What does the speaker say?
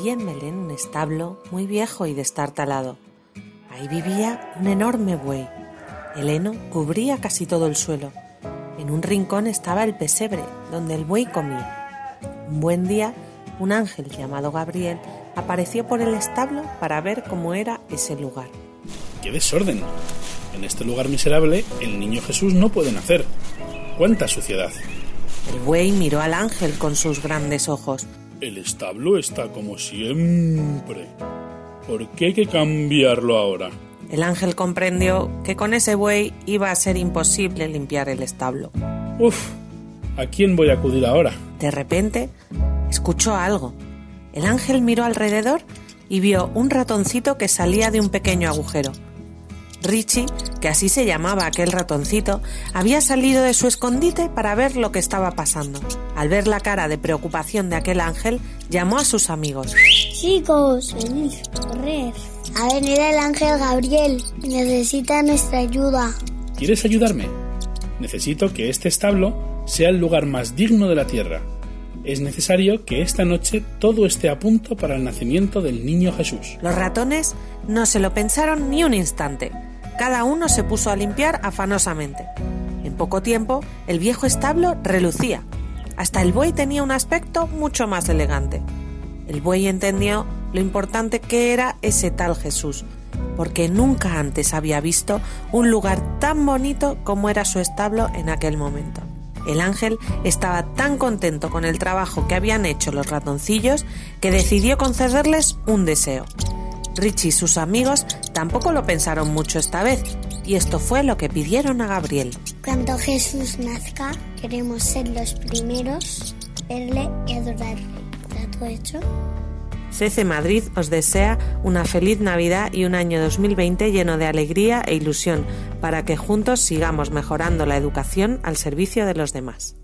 había en Belén un establo muy viejo y destartalado. Ahí vivía un enorme buey. El heno cubría casi todo el suelo. En un rincón estaba el pesebre, donde el buey comía. Un buen día, un ángel llamado Gabriel apareció por el establo para ver cómo era ese lugar. ¡Qué desorden! En este lugar miserable el niño Jesús no puede nacer. ¡Cuánta suciedad! El buey miró al ángel con sus grandes ojos. El establo está como siempre. ¿Por qué hay que cambiarlo ahora? El ángel comprendió que con ese buey iba a ser imposible limpiar el establo. Uf, ¿a quién voy a acudir ahora? De repente, escuchó algo. El ángel miró alrededor y vio un ratoncito que salía de un pequeño agujero. Richie, que así se llamaba aquel ratoncito, había salido de su escondite para ver lo que estaba pasando. Al ver la cara de preocupación de aquel ángel, llamó a sus amigos. Chicos, venid, correr. Ha venido el ángel Gabriel necesita nuestra ayuda. ¿Quieres ayudarme? Necesito que este establo sea el lugar más digno de la tierra. Es necesario que esta noche todo esté a punto para el nacimiento del niño Jesús. Los ratones no se lo pensaron ni un instante. Cada uno se puso a limpiar afanosamente. En poco tiempo, el viejo establo relucía. Hasta el buey tenía un aspecto mucho más elegante. El buey entendió lo importante que era ese tal Jesús, porque nunca antes había visto un lugar tan bonito como era su establo en aquel momento. El ángel estaba tan contento con el trabajo que habían hecho los ratoncillos que decidió concederles un deseo. Richie y sus amigos tampoco lo pensaron mucho esta vez, y esto fue lo que pidieron a Gabriel. Cuando Jesús nazca, queremos ser los primeros, verle y adorarle. ¿Está todo hecho? CC Madrid os desea una feliz Navidad y un año 2020 lleno de alegría e ilusión para que juntos sigamos mejorando la educación al servicio de los demás.